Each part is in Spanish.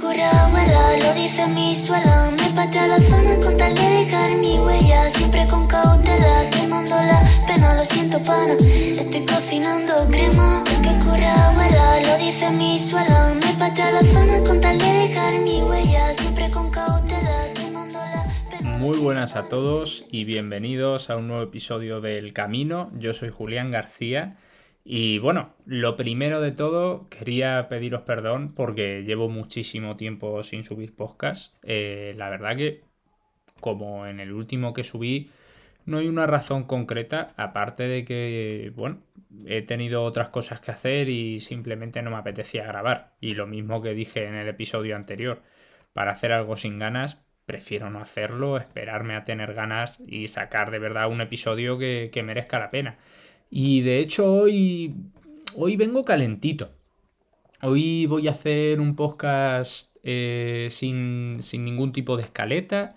cura abuela, lo dice mi suela. Me patea la zona con tal de dejar mi huella. Siempre con cautela, quemando la pena, lo siento pana. Estoy cocinando crema. Que cura abuela, lo dice mi suela. Me patea la zona con tal de dejar mi huella. Siempre con cautela, quemando la pena. Muy buenas a todos y bienvenidos a un nuevo episodio del Camino. Yo soy Julián García y bueno, lo primero de todo quería pediros perdón porque llevo muchísimo tiempo sin subir podcast. Eh, la verdad que como en el último que subí no hay una razón concreta aparte de que bueno, he tenido otras cosas que hacer y simplemente no me apetecía grabar. Y lo mismo que dije en el episodio anterior, para hacer algo sin ganas prefiero no hacerlo, esperarme a tener ganas y sacar de verdad un episodio que, que merezca la pena. Y de hecho hoy, hoy vengo calentito. Hoy voy a hacer un podcast eh, sin, sin, ningún tipo de escaleta,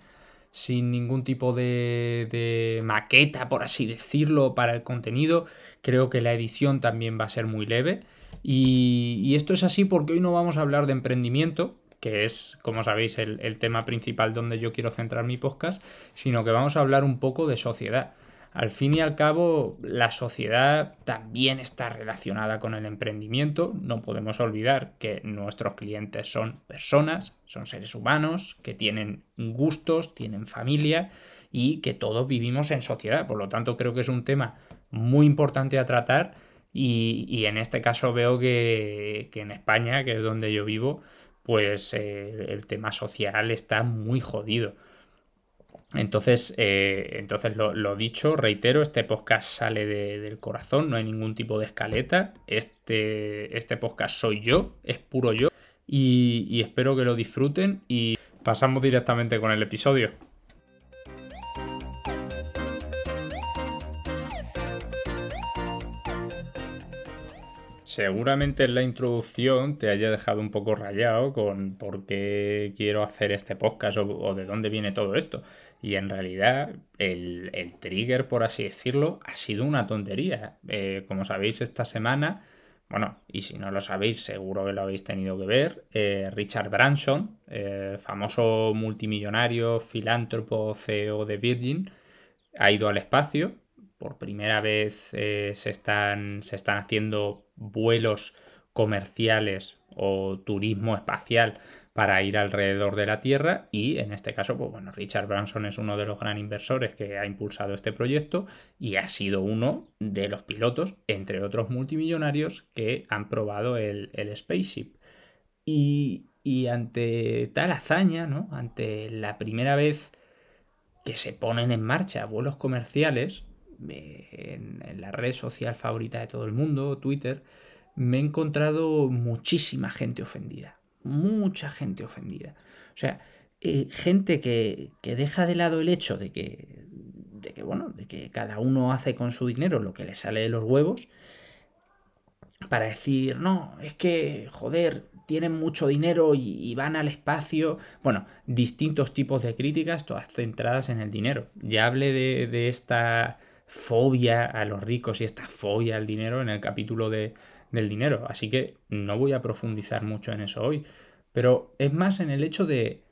sin ningún tipo de, de, maqueta, por así decirlo, para el contenido. Creo que la edición también va a ser muy leve. Y, esto es así porque hoy no vamos a hablar de emprendimiento, que es, como sabéis, el, el, tema principal donde yo quiero centrar mi podcast, sino que vamos a hablar un poco de sociedad. Al fin y al cabo, la sociedad también está relacionada con el emprendimiento. No podemos olvidar que nuestros clientes son personas, son seres humanos, que tienen gustos, tienen familia y que todos vivimos en sociedad. Por lo tanto, creo que es un tema muy importante a tratar y, en este caso veo que, que, en España, que es donde yo vivo, pues eh, el tema social está muy jodido. Entonces, eh, entonces lo, dicho, reitero, este podcast sale de, del corazón, no hay ningún tipo de escaleta. Este, este podcast soy yo, es puro yo. Y, espero que lo disfruten y pasamos directamente con el episodio. Seguramente en la introducción te haya dejado un poco rayado con por qué quiero hacer este podcast o de dónde viene todo esto. Y en realidad el, el, trigger, por así decirlo, ha sido una tontería. Eh, como sabéis, esta semana, bueno, y si no lo sabéis, seguro que lo habéis tenido que ver, eh, Richard Branson, eh, famoso multimillonario, filántropo, CEO de Virgin, ha ido al espacio. Por primera vez se, están, se están haciendo vuelos comerciales o turismo espacial para ir alrededor de la Tierra y en este caso, pues bueno, Richard Branson es uno de los gran inversores que ha impulsado este proyecto y ha sido uno de los pilotos, entre otros multimillonarios, que han probado el, spaceship. Y, ante tal hazaña, ¿no? Ante la primera vez que se ponen en marcha vuelos comerciales, en la red social favorita de todo el mundo, Twitter, me he encontrado muchísima gente ofendida mucha gente ofendida. O sea, eh, gente que, que, deja de lado el hecho de que, de que, bueno, de que cada uno hace con su dinero lo que le sale de los huevos, para decir, no, es que, joder, tienen mucho dinero y, y, van al espacio. Bueno, distintos tipos de críticas, todas centradas en el dinero. Ya hablé de, de esta fobia a los ricos y esta fobia al dinero en el capítulo de, del dinero. Así que no voy a profundizar mucho en eso hoy. Pero es más en el hecho de,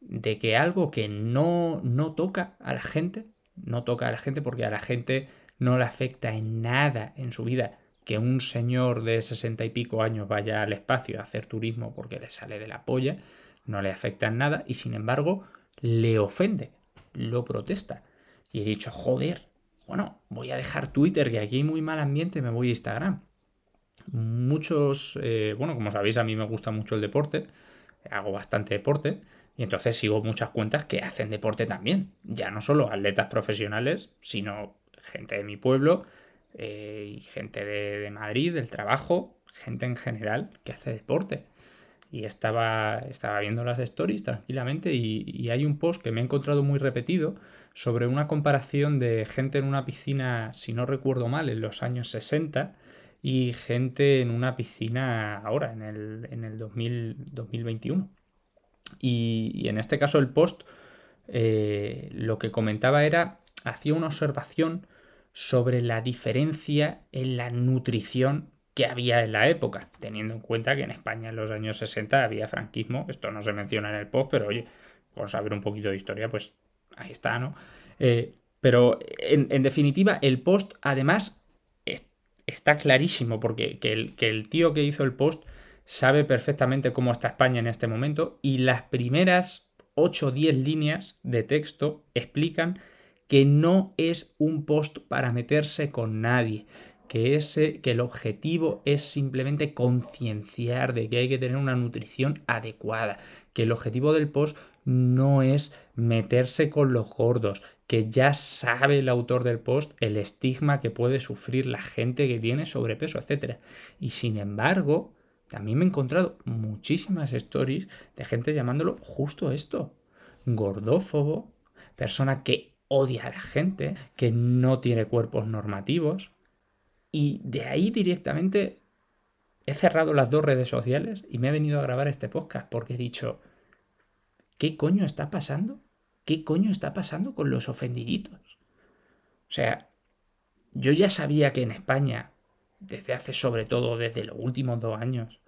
de que algo que no, no toca a la gente, no toca a la gente porque a la gente no le afecta en nada en su vida que un señor de sesenta y pico años vaya al espacio a hacer turismo porque le sale de la polla, no le afecta en nada y sin embargo le ofende, lo protesta. Y he dicho, joder, bueno, voy a dejar Twitter, que aquí hay muy mal ambiente, me voy a Instagram muchos, eh, bueno, como sabéis, a mí me gusta mucho el deporte, hago bastante deporte, y entonces sigo muchas cuentas que hacen deporte también, ya no solo atletas profesionales, sino gente de mi pueblo eh, y gente de, Madrid, del trabajo, gente en general que hace deporte. Y estaba, estaba viendo las stories tranquilamente y, y hay un post que me he encontrado muy repetido sobre una comparación de gente en una piscina, si no recuerdo mal, en los años 60, y gente en una piscina ahora, en el, en el 2000, 2021. Y, en este caso el post eh, lo que comentaba era, hacía una observación sobre la diferencia en la nutrición que había en la época, teniendo en cuenta que en España en los años 60 había franquismo, esto no se menciona en el post, pero oye, con saber un poquito de historia, pues ahí está, ¿no? Eh, pero en, definitiva, el post además está clarísimo, porque que el, que el tío que hizo el post sabe perfectamente cómo está España en este momento y las primeras 8 o 10 líneas de texto explican que no es un post para meterse con nadie, que, ese, que el objetivo es simplemente concienciar de que hay que tener una nutrición adecuada, que el objetivo del post no es meterse con los gordos, que ya sabe el autor del post el estigma que puede sufrir la gente que tiene sobrepeso, etc. Y sin embargo, también me he encontrado muchísimas stories de gente llamándolo justo esto, gordófobo, persona que odia a la gente, que no tiene cuerpos normativos. Y de ahí directamente he cerrado las dos redes sociales y me he venido a grabar este podcast porque he dicho, ¿qué coño está pasando? ¿Qué coño está pasando con los ofendiditos? O sea, yo ya sabía que en España, desde hace sobre todo desde los últimos dos años,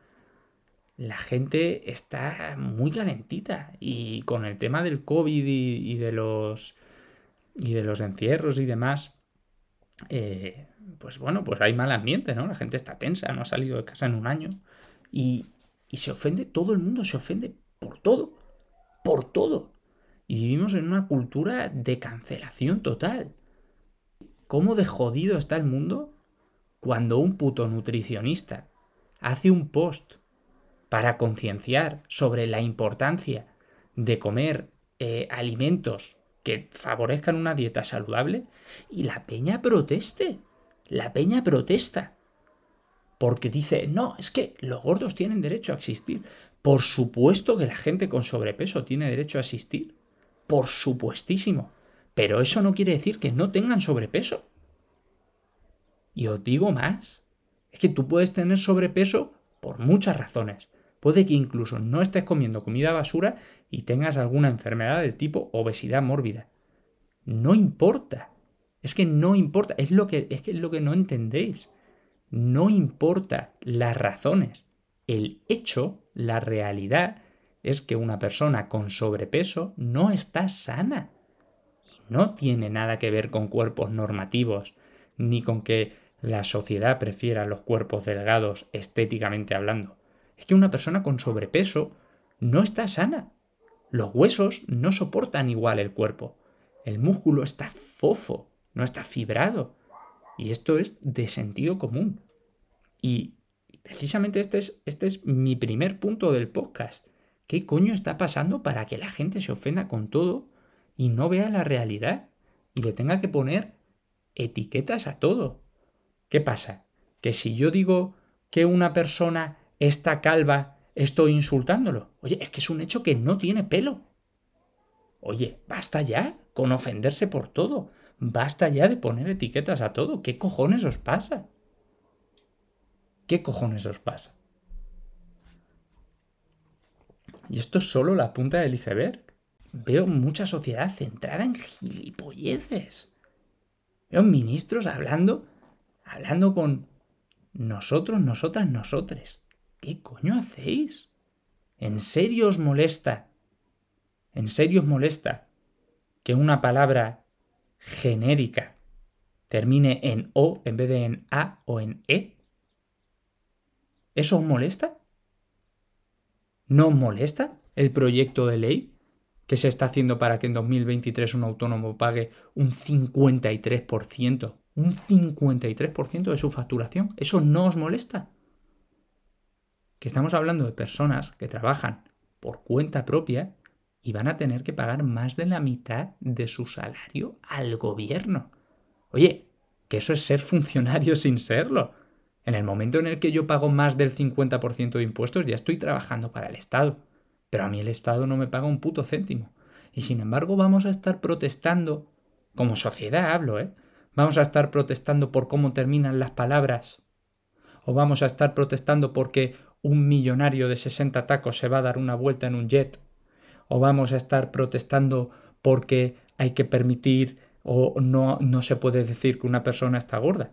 la gente está muy calentita y con el tema del COVID y de los y de los encierros y demás, eh, pues bueno, pues hay mal ambiente, ¿no? La gente está tensa, no ha salido de casa en un año y, y se ofende, todo el mundo se ofende por todo, por todo. Y vivimos en una cultura de cancelación total. ¿Cómo de jodido está el mundo cuando un puto nutricionista hace un post para concienciar sobre la importancia de comer eh, alimentos que favorezcan una dieta saludable y la peña proteste. La peña protesta. Porque dice, no, es que los gordos tienen derecho a existir. Por supuesto que la gente con sobrepeso tiene derecho a existir. Por supuestísimo. Pero eso no quiere decir que no tengan sobrepeso. Y os digo más. Es que tú puedes tener sobrepeso por muchas razones. Puede que incluso no estés comiendo comida basura y tengas alguna enfermedad del tipo obesidad mórbida. No importa. Es que no importa. Es lo que, es, que es lo que no entendéis. No importa las razones. El hecho, la realidad, es que una persona con sobrepeso no está sana. Y no tiene nada que ver con cuerpos normativos, ni con que la sociedad prefiera los cuerpos delgados estéticamente hablando es que una persona con sobrepeso no está sana. Los huesos no soportan igual el cuerpo. El músculo está fofo, no está fibrado. Y esto es de sentido común. Y precisamente este es, este es mi primer punto del podcast. ¿Qué coño está pasando para que la gente se ofenda con todo y no vea la realidad y le tenga que poner etiquetas a todo? ¿Qué pasa? Que si yo digo que una persona esta calva estoy insultándolo. Oye, es que es un hecho que no tiene pelo. Oye, basta ya con ofenderse por todo. Basta ya de poner etiquetas a todo. ¿Qué cojones os pasa? ¿Qué cojones os pasa? Y esto es solo la punta del iceberg. Veo mucha sociedad centrada en gilipolleces. Veo ministros hablando, hablando con nosotros, nosotras, nosotres. ¿Qué coño hacéis? ¿En serio os molesta? ¿En serio os molesta que una palabra genérica termine en O en vez de en A o en E? ¿Eso os molesta? ¿No os molesta el proyecto de ley que se está haciendo para que en 2023 un autónomo pague un 53%, un 53% de su facturación? ¿Eso no os molesta? que estamos hablando de personas que trabajan por cuenta propia y van a tener que pagar más de la mitad de su salario al gobierno. Oye, que eso es ser funcionario sin serlo. En el momento en el que yo pago más del 50% de impuestos ya estoy trabajando para el Estado. Pero a mí el Estado no me paga un puto céntimo. Y sin embargo vamos a estar protestando, como sociedad hablo, ¿eh? Vamos a estar protestando por cómo terminan las palabras. O vamos a estar protestando porque un millonario de 60 tacos se va a dar una vuelta en un jet, o vamos a estar protestando porque hay que permitir o no, no se puede decir que una persona está gorda.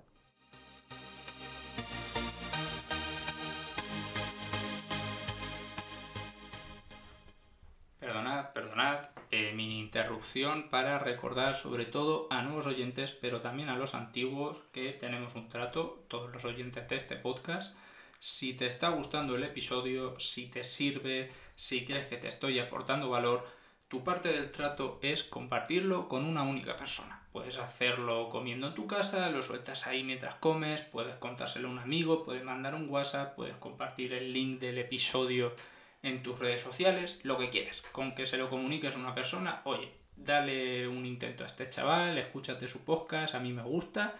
Para recordar sobre todo a nuevos oyentes, pero también a los antiguos que tenemos un trato, todos los oyentes de este podcast. Si te está gustando el episodio, si te sirve, si crees que te estoy aportando valor, tu parte del trato es compartirlo con una única persona. Puedes hacerlo comiendo en tu casa, lo sueltas ahí mientras comes, puedes contárselo a un amigo, puedes mandar un WhatsApp, puedes compartir el link del episodio en tus redes sociales, lo que quieras. Con que se lo comuniques a una persona, oye, dale un intento a este chaval, escúchate su podcast, a mí me gusta.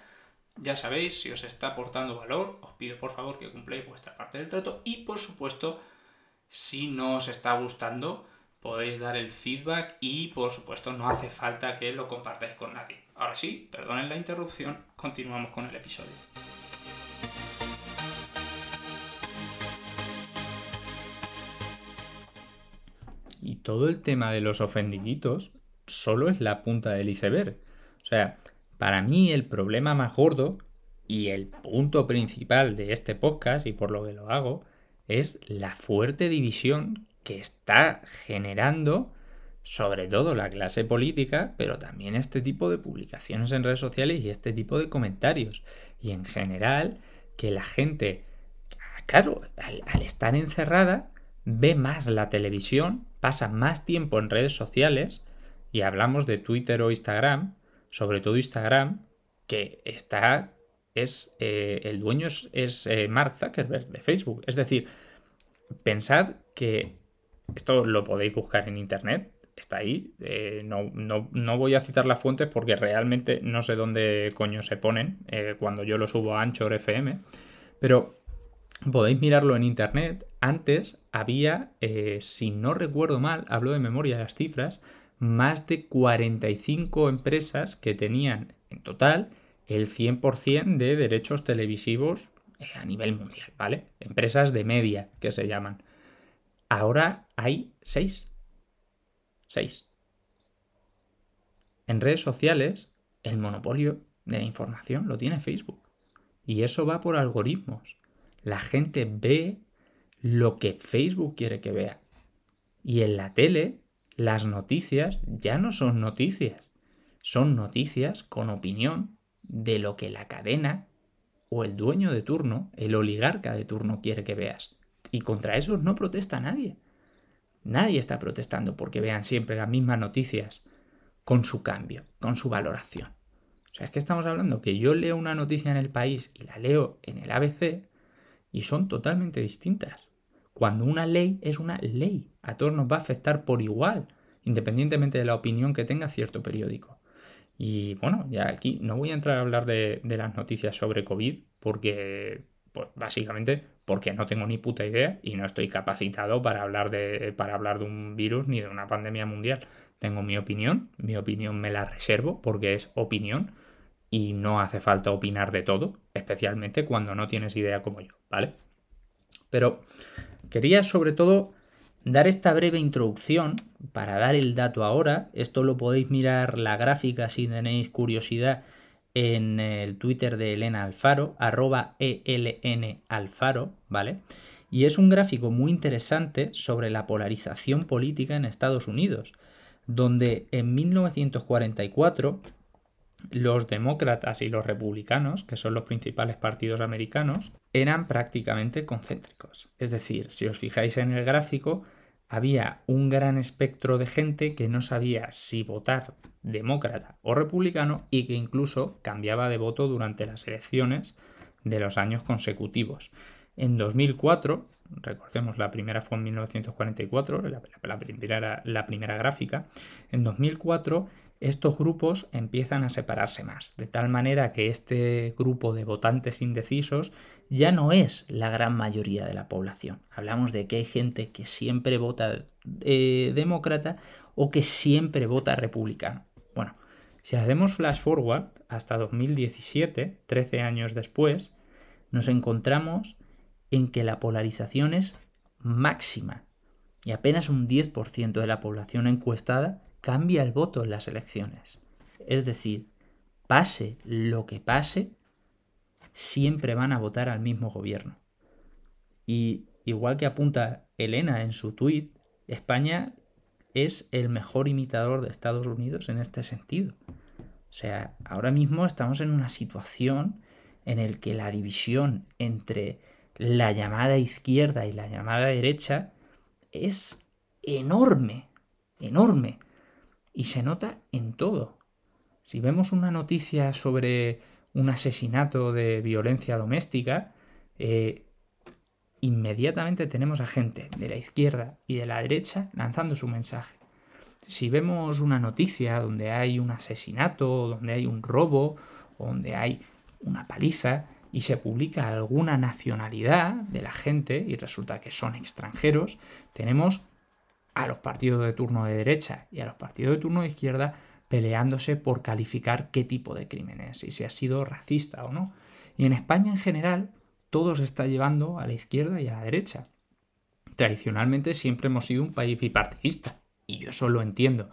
Ya sabéis, si os está aportando valor, os pido por favor que cumpláis vuestra parte del trato y por supuesto, si no os está gustando, podéis dar el feedback y por supuesto no hace falta que lo compartáis con nadie. Ahora sí, perdonen la interrupción, continuamos con el episodio. Y todo el tema de los ofendiditos solo es la punta del iceberg. O sea, para mí el problema más gordo y el punto principal de este podcast y por lo que lo hago es la fuerte división que está generando sobre todo la clase política, pero también este tipo de publicaciones en redes sociales y este tipo de comentarios. Y en general, que la gente, claro, al, estar encerrada, ve más la televisión, pasa más tiempo en redes sociales, y hablamos de Twitter o Instagram, sobre todo Instagram, que está, es, eh, el dueño es, eh, Mark Zuckerberg de Facebook. Es decir, pensad que esto lo podéis buscar en internet, está ahí. Eh, no, voy a citar las fuentes porque realmente no sé dónde coño se ponen cuando yo lo subo a Anchor FM. Pero podéis mirarlo en internet. Antes había, si no recuerdo mal, hablo de memoria las cifras, más de 45 empresas que tenían en total el 100% de derechos televisivos a nivel mundial, ¿vale? Empresas de media que se llaman. Ahora hay 6 6. En redes sociales, el monopolio de la información lo tiene Facebook. Y eso va por algoritmos. La gente ve lo que Facebook quiere que vea. Y en la tele, las noticias ya no son noticias. Son noticias con opinión de lo que la cadena o el dueño de turno, el oligarca de turno quiere que veas. Y contra eso no protesta nadie. Nadie está protestando porque vean siempre las mismas noticias con su cambio, con su valoración. O sea, es que estamos hablando que yo leo una noticia en el país y la leo en el ABC y son totalmente distintas. Cuando una ley es una ley, a todos nos va a afectar por igual, independientemente de la opinión que tenga cierto periódico. Y bueno, ya aquí no voy a entrar a hablar de, las noticias sobre COVID porque pues básicamente porque no tengo ni puta idea y no estoy capacitado para hablar de, para hablar de un virus ni de una pandemia mundial. Tengo mi opinión, mi opinión me la reservo porque es opinión y no hace falta opinar de todo, especialmente cuando no tienes idea como yo, ¿vale? Pero quería sobre todo dar esta breve introducción para dar el dato ahora. Esto lo podéis mirar la gráfica si tenéis curiosidad en el Twitter de Elena Alfaro, arroba ELN Alfaro, ¿vale? Y es un gráfico muy interesante sobre la polarización política en Estados Unidos, donde en 1944 los demócratas y los republicanos, que son los principales partidos americanos, eran prácticamente concéntricos. Es decir, si os fijáis en el gráfico, había un gran espectro de gente que no sabía si votar demócrata o republicano y que incluso cambiaba de voto durante las elecciones de los años consecutivos. En 2004, recordemos la primera fue en 1944, la, primera, la primera gráfica, en 2004 estos grupos empiezan a separarse más, de tal manera que este grupo de votantes indecisos ya no es la gran mayoría de la población. Hablamos de que hay gente que siempre vota eh, demócrata o que siempre vota republicano. Bueno, si hacemos flash forward hasta 2017, 13 años después, nos encontramos en que la polarización es máxima y apenas un 10% de la población encuestada cambia el voto en las elecciones. Es decir, pase lo que pase, siempre van a votar al mismo gobierno. Y igual que apunta Elena en su tuit, España es el mejor imitador de Estados Unidos en este sentido. O sea, ahora mismo estamos en una situación en el que la división entre la llamada izquierda y la llamada derecha es enorme, enorme. Y se nota en todo. Si vemos una noticia sobre un asesinato de violencia doméstica, eh, inmediatamente tenemos a gente de la izquierda y de la derecha lanzando su mensaje. Si vemos una noticia donde hay un asesinato, donde hay un robo, donde hay una paliza, y se publica alguna nacionalidad de la gente y resulta que son extranjeros, tenemos a los partidos de turno de derecha y a los partidos de turno de izquierda peleándose por calificar qué tipo de crímenes y si ha sido racista o no. Y en España en general todo se está llevando a la izquierda y a la derecha. Tradicionalmente siempre hemos sido un país bipartidista y yo solo entiendo.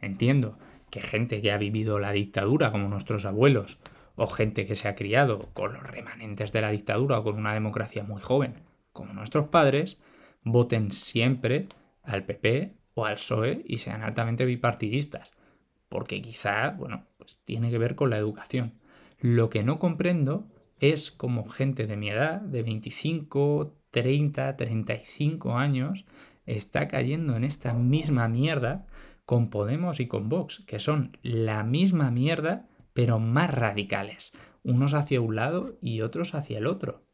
Entiendo que gente que ha vivido la dictadura como nuestros abuelos o gente que se ha criado con los remanentes de la dictadura o con una democracia muy joven como nuestros padres, voten siempre al PP o al PSOE y sean altamente bipartidistas porque quizá, bueno, pues tiene que ver con la educación. Lo que no comprendo es como gente de mi edad, de 25, 30, 35 años, está cayendo en esta misma mierda con Podemos y con Vox, que son la misma mierda, pero más radicales, unos hacia un lado y otros hacia el otro.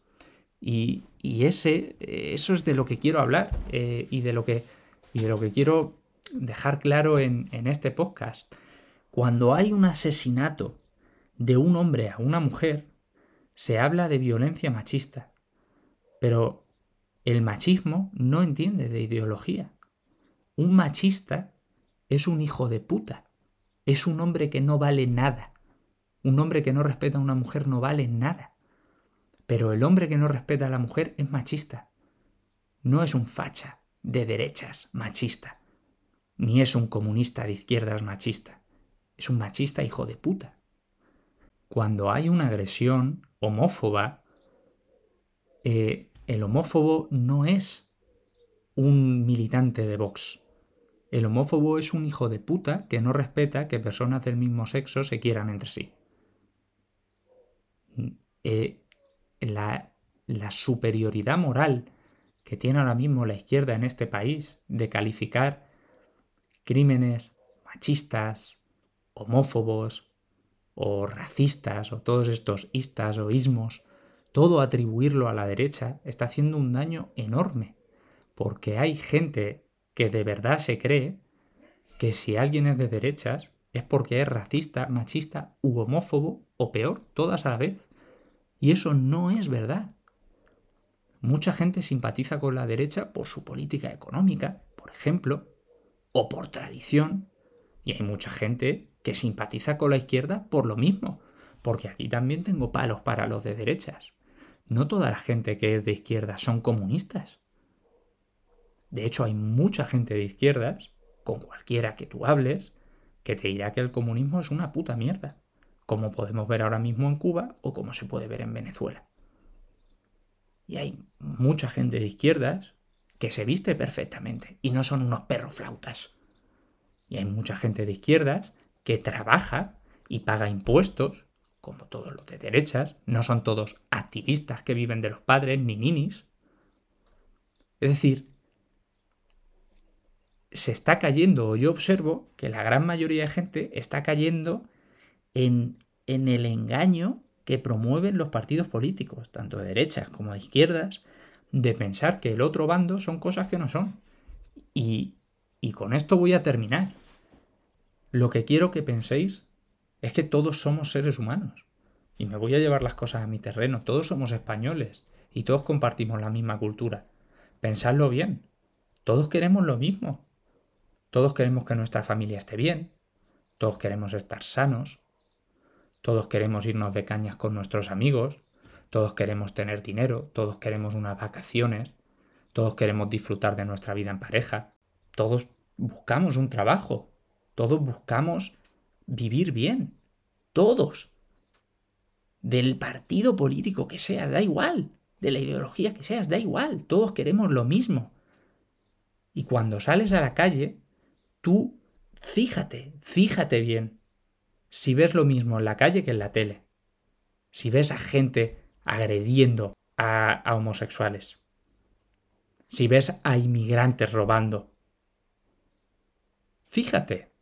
Y, ese, eso es de lo que quiero hablar eh, y, de lo que, y lo que quiero dejar claro en, en este podcast. Cuando hay un asesinato de un hombre a una mujer, se habla de violencia machista. Pero el machismo no entiende de ideología. Un machista es un hijo de puta. Es un hombre que no vale nada. Un hombre que no respeta a una mujer no vale nada. Pero el hombre que no respeta a la mujer es machista. No es un facha de derechas machista. Ni es un comunista de izquierdas machista es un machista hijo de puta. Cuando hay una agresión homófoba, eh, el homófobo no es un militante de Vox. El homófobo es un hijo de puta que no respeta que personas del mismo sexo se quieran entre sí. Eh, la, la superioridad moral que tiene ahora mismo la izquierda en este país de calificar crímenes machistas, homófobos o racistas o todos estos istas o ismos, todo atribuirlo a la derecha está haciendo un daño enorme, porque hay gente que de verdad se cree que si alguien es de derechas es porque es racista, machista u homófobo o peor, todas a la vez. Y eso no es verdad. Mucha gente simpatiza con la derecha por su política económica, por ejemplo, o por tradición, y hay mucha gente que simpatiza con la izquierda por lo mismo, porque aquí también tengo palos para los de derechas. No toda la gente que es de izquierda son comunistas. De hecho, hay mucha gente de izquierdas, con cualquiera que tú hables, que te dirá que el comunismo es una puta mierda, como podemos ver ahora mismo en Cuba o como se puede ver en Venezuela. Y hay mucha gente de izquierdas que se viste perfectamente y no son unos perros flautas. Y hay mucha gente de izquierdas que trabaja y paga impuestos, como todos los de derechas, no son todos activistas que viven de los padres ni ninis. Es decir, se está cayendo, o yo observo que la gran mayoría de gente está cayendo en, en el engaño que promueven los partidos políticos, tanto de derechas como de izquierdas, de pensar que el otro bando son cosas que no son. Y, y con esto voy a terminar. Lo que quiero que penséis es que todos somos seres humanos. Y me voy a llevar las cosas a mi terreno. Todos somos españoles y todos compartimos la misma cultura. Pensadlo bien. Todos queremos lo mismo. Todos queremos que nuestra familia esté bien. Todos queremos estar sanos. Todos queremos irnos de cañas con nuestros amigos. Todos queremos tener dinero. Todos queremos unas vacaciones. Todos queremos disfrutar de nuestra vida en pareja. Todos buscamos un trabajo. Todos buscamos vivir bien. Todos. Del partido político que seas, da igual. De la ideología que seas, da igual. Todos queremos lo mismo. Y cuando sales a la calle, tú fíjate, fíjate bien. Si ves lo mismo en la calle que en la tele. Si ves a gente agrediendo a, homosexuales. Si ves a inmigrantes robando. Fíjate.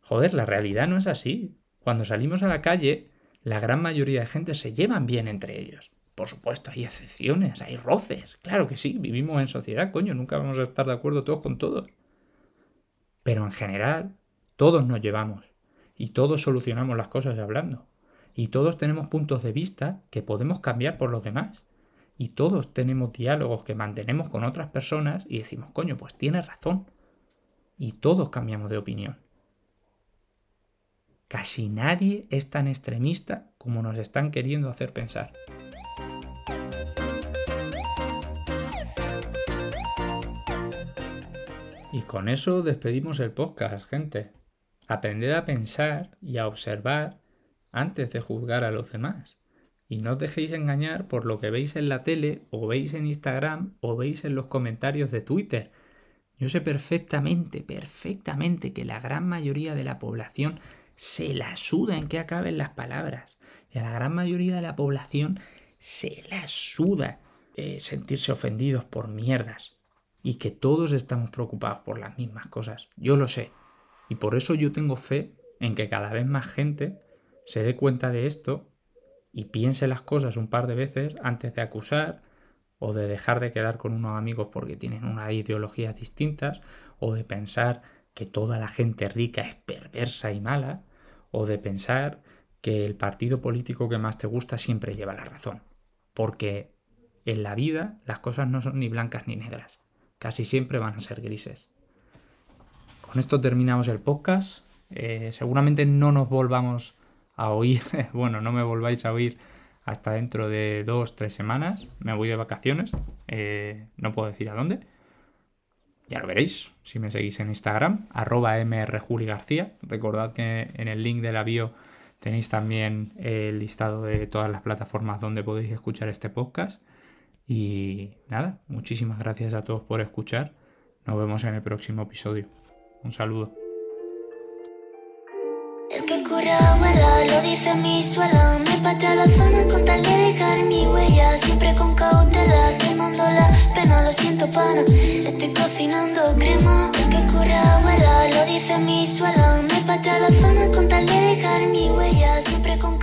Joder, la realidad no es así. Cuando salimos a la calle, la gran mayoría de gente se llevan bien entre ellos. Por supuesto, hay excepciones, hay roces. Claro que sí, vivimos en sociedad, coño, nunca vamos a estar de acuerdo todos con todos. Pero en general, todos nos llevamos y todos solucionamos las cosas hablando. Y todos tenemos puntos de vista que podemos cambiar por los demás. Y todos tenemos diálogos que mantenemos con otras personas y decimos, coño, pues tienes razón. Y todos cambiamos de opinión. Casi nadie es tan extremista como nos están queriendo hacer pensar. Y con eso despedimos el podcast, gente. Aprended a pensar y a observar antes de juzgar a los demás. Y no os dejéis engañar por lo que veis en la tele o veis en Instagram o veis en los comentarios de Twitter. Yo sé perfectamente, perfectamente que la gran mayoría de la población se la suda en que acaben las palabras. Y a la gran mayoría de la población se la suda eh, sentirse ofendidos por mierdas y que todos estamos preocupados por las mismas cosas. Yo lo sé. Y por eso yo tengo fe en que cada vez más gente se dé cuenta de esto y piense las cosas un par de veces antes de acusar o de dejar de quedar con unos amigos porque tienen unas ideologías distintas o de pensar que toda la gente rica es perversa y mala o de pensar que el partido político que más te gusta siempre lleva la razón. Porque en la vida las cosas no son ni blancas ni negras casi siempre van a ser grises. Con esto terminamos el podcast. Eh, seguramente no nos volvamos a oír, bueno, no me volváis a oír hasta dentro de dos, tres semanas. Me voy de vacaciones, eh, no puedo decir a dónde. Ya lo veréis si me seguís en Instagram, arroba mrjuligarcía. Recordad que en el link de la tenéis también el listado de todas las plataformas donde podéis escuchar este podcast. Y nada, muchísimas gracias a todos por escuchar. Nos vemos en el próximo episodio. Un saludo. El que cura abuela, lo dice mi suela. Me patea la zona con tal de dejar mi huella. Siempre con cautela, quemando la pena. Lo siento, pana. Estoy cocinando crema. El que cura abuela, lo dice mi suela. Me patea la zona con tal de dejar mi huella. Siempre con